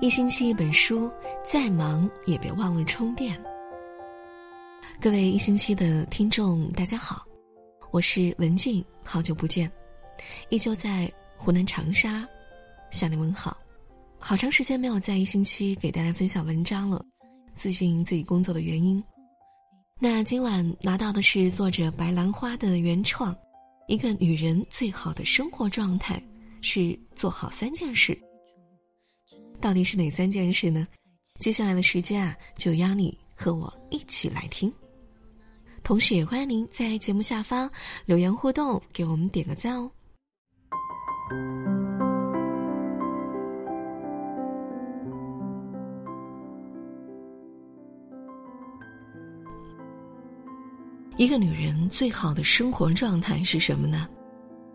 一星期一本书，再忙也别忘了充电。各位一星期的听众，大家好，我是文静，好久不见，依旧在湖南长沙向你问好。好长时间没有在一星期给大家分享文章了，最近自己工作的原因。那今晚拿到的是作者白兰花的原创，《一个女人最好的生活状态是做好三件事》。到底是哪三件事呢？接下来的时间啊，就邀你和我一起来听。同时也欢迎您在节目下方留言互动，给我们点个赞哦。一个女人最好的生活状态是什么呢？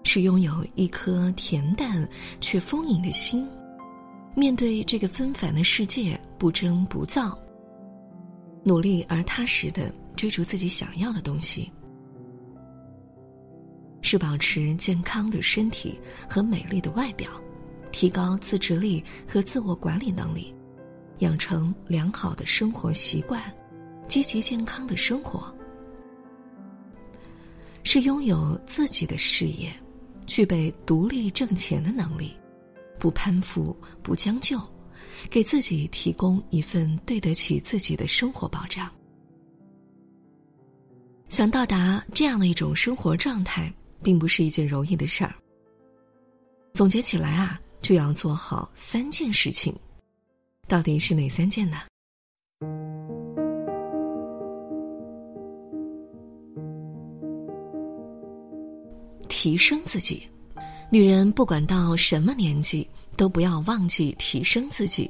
是拥有一颗恬淡却丰盈的心。面对这个纷繁的世界，不争不躁，努力而踏实的追逐自己想要的东西，是保持健康的身体和美丽的外表，提高自制力和自我管理能力，养成良好的生活习惯，积极健康的生活，是拥有自己的事业，具备独立挣钱的能力。不攀附，不将就，给自己提供一份对得起自己的生活保障。想到达这样的一种生活状态，并不是一件容易的事儿。总结起来啊，就要做好三件事情，到底是哪三件呢？提升自己。女人不管到什么年纪，都不要忘记提升自己。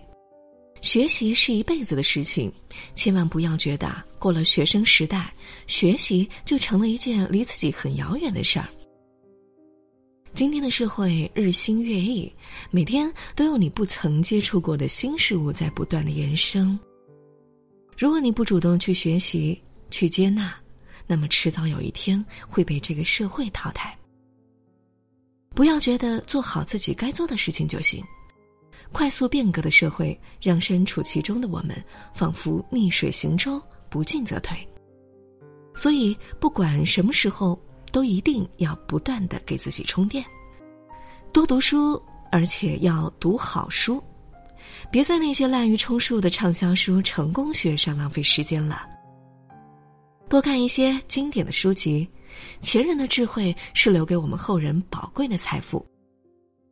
学习是一辈子的事情，千万不要觉得过了学生时代，学习就成了一件离自己很遥远的事儿。今天的社会日新月异，每天都有你不曾接触过的新事物在不断的延伸。如果你不主动去学习、去接纳，那么迟早有一天会被这个社会淘汰。不要觉得做好自己该做的事情就行。快速变革的社会让身处其中的我们仿佛逆水行舟，不进则退。所以，不管什么时候，都一定要不断的给自己充电，多读书，而且要读好书，别在那些滥竽充数的畅销书、成功学上浪费时间了。多看一些经典的书籍。前人的智慧是留给我们后人宝贵的财富，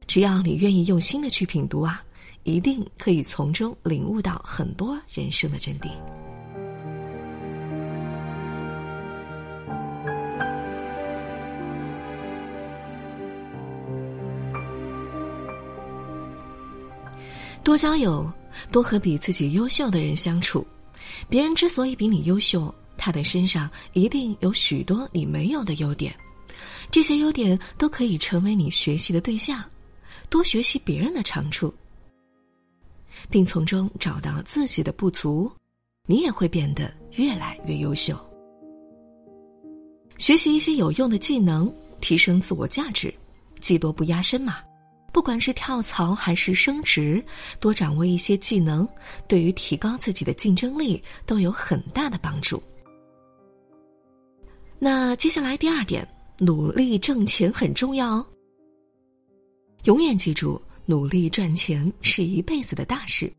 只要你愿意用心的去品读啊，一定可以从中领悟到很多人生的真谛。多交友，多和比自己优秀的人相处。别人之所以比你优秀。他的身上一定有许多你没有的优点，这些优点都可以成为你学习的对象。多学习别人的长处，并从中找到自己的不足，你也会变得越来越优秀。学习一些有用的技能，提升自我价值，技多不压身嘛。不管是跳槽还是升职，多掌握一些技能，对于提高自己的竞争力都有很大的帮助。那接下来第二点，努力挣钱很重要哦。永远记住，努力赚钱是一辈子的大事。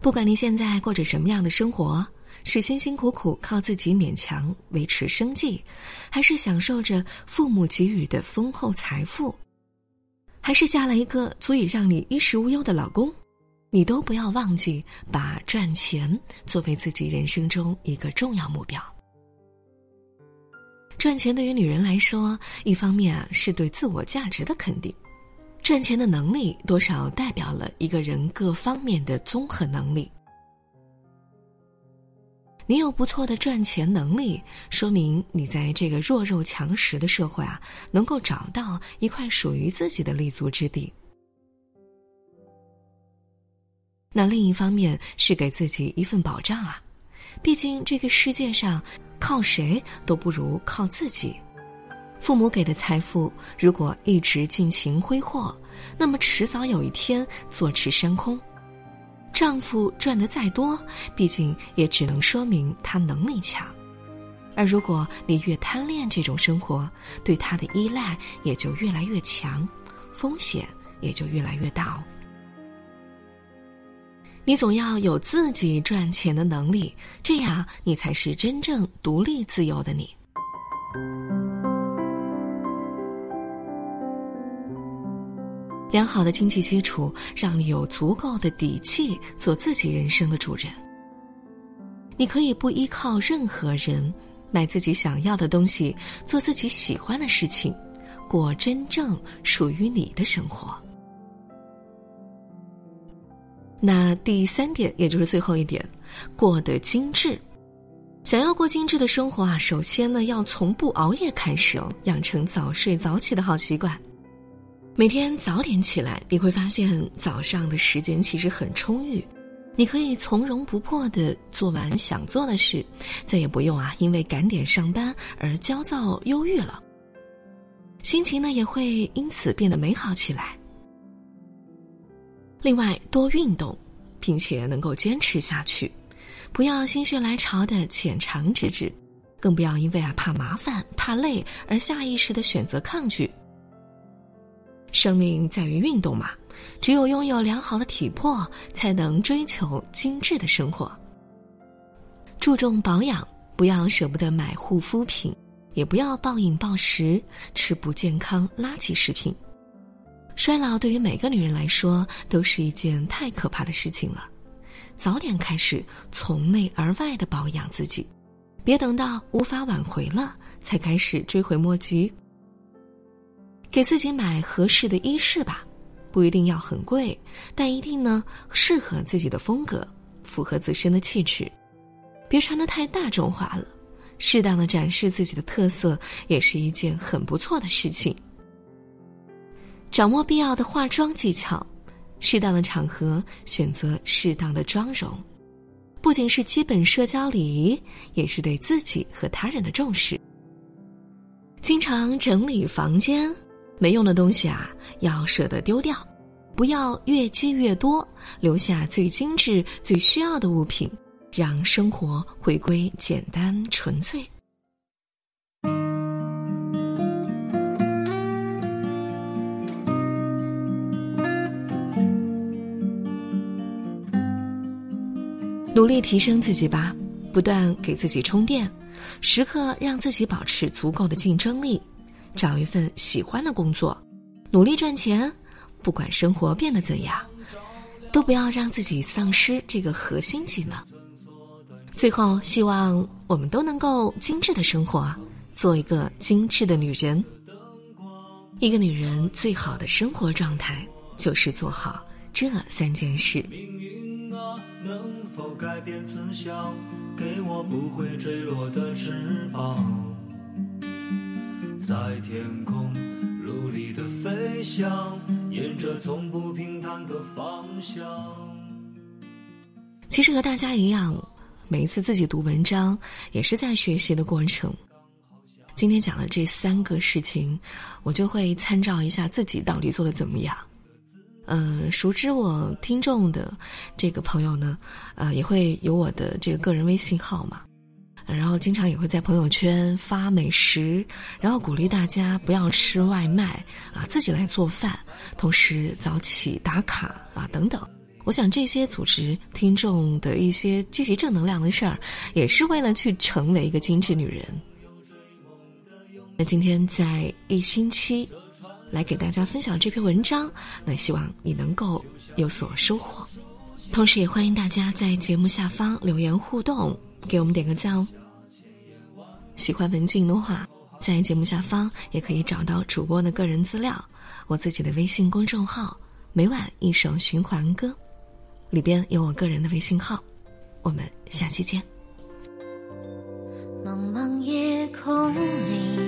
不管你现在过着什么样的生活，是辛辛苦苦靠自己勉强维持生计，还是享受着父母给予的丰厚财富，还是嫁了一个足以让你衣食无忧的老公，你都不要忘记把赚钱作为自己人生中一个重要目标。赚钱对于女人来说，一方面啊是对自我价值的肯定，赚钱的能力多少代表了一个人各方面的综合能力。你有不错的赚钱能力，说明你在这个弱肉强食的社会啊，能够找到一块属于自己的立足之地。那另一方面是给自己一份保障啊，毕竟这个世界上。靠谁都不如靠自己。父母给的财富，如果一直尽情挥霍，那么迟早有一天坐吃山空。丈夫赚得再多，毕竟也只能说明他能力强。而如果你越贪恋这种生活，对他的依赖也就越来越强，风险也就越来越大哦。你总要有自己赚钱的能力，这样你才是真正独立自由的你。良好的经济基础，让你有足够的底气做自己人生的主人。你可以不依靠任何人。买自己想要的东西，做自己喜欢的事情，过真正属于你的生活。那第三点，也就是最后一点，过得精致。想要过精致的生活啊，首先呢，要从不熬夜开始哦，养成早睡早起的好习惯。每天早点起来，你会发现早上的时间其实很充裕。你可以从容不迫的做完想做的事，再也不用啊因为赶点上班而焦躁忧郁了。心情呢也会因此变得美好起来。另外，多运动，并且能够坚持下去，不要心血来潮的浅尝辄止，更不要因为啊怕麻烦、怕累而下意识的选择抗拒。生命在于运动嘛。只有拥有良好的体魄，才能追求精致的生活。注重保养，不要舍不得买护肤品，也不要暴饮暴食，吃不健康垃圾食品。衰老对于每个女人来说都是一件太可怕的事情了，早点开始从内而外的保养自己，别等到无法挽回了才开始追悔莫及。给自己买合适的衣饰吧。不一定要很贵，但一定呢适合自己的风格，符合自身的气质。别穿的太大众化了，适当的展示自己的特色也是一件很不错的事情。掌握必要的化妆技巧，适当的场合选择适当的妆容，不仅是基本社交礼仪，也是对自己和他人的重视。经常整理房间。没用的东西啊，要舍得丢掉，不要越积越多，留下最精致、最需要的物品，让生活回归简单纯粹。努力提升自己吧，不断给自己充电，时刻让自己保持足够的竞争力。找一份喜欢的工作，努力赚钱，不管生活变得怎样，都不要让自己丧失这个核心技能。最后，希望我们都能够精致的生活，做一个精致的女人。一个女人最好的生活状态，就是做好这三件事。命运啊，能否改变思想，给我不会坠落的翅膀。在天空努力的飞翔，沿着从不平坦的方向。其实和大家一样，每一次自己读文章也是在学习的过程。今天讲的这三个事情，我就会参照一下自己到底做的怎么样。嗯，熟知我听众的这个朋友呢，呃，也会有我的这个个人微信号嘛。然后经常也会在朋友圈发美食，然后鼓励大家不要吃外卖啊，自己来做饭，同时早起打卡啊等等。我想这些组织听众的一些积极正能量的事儿，也是为了去成为一个精致女人。那今天在一星期来给大家分享这篇文章，那希望你能够有所收获，同时也欢迎大家在节目下方留言互动，给我们点个赞哦。喜欢文静的话，在节目下方也可以找到主播的个人资料，我自己的微信公众号“每晚一首循环歌”，里边有我个人的微信号。我们下期见。茫茫夜空里，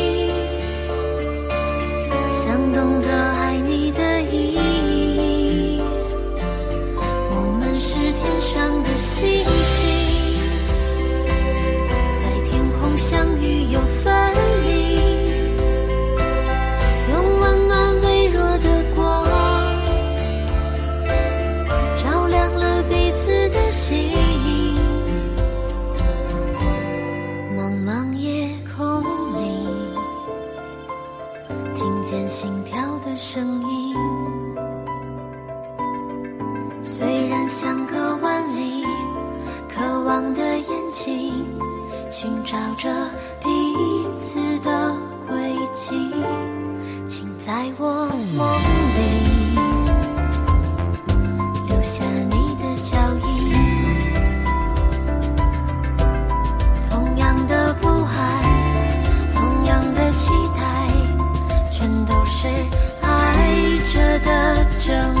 相隔万里，渴望的眼睛寻找着彼此的轨迹，请在我梦里留下你的脚印。同样的不安，同样的期待，全都是爱着的证。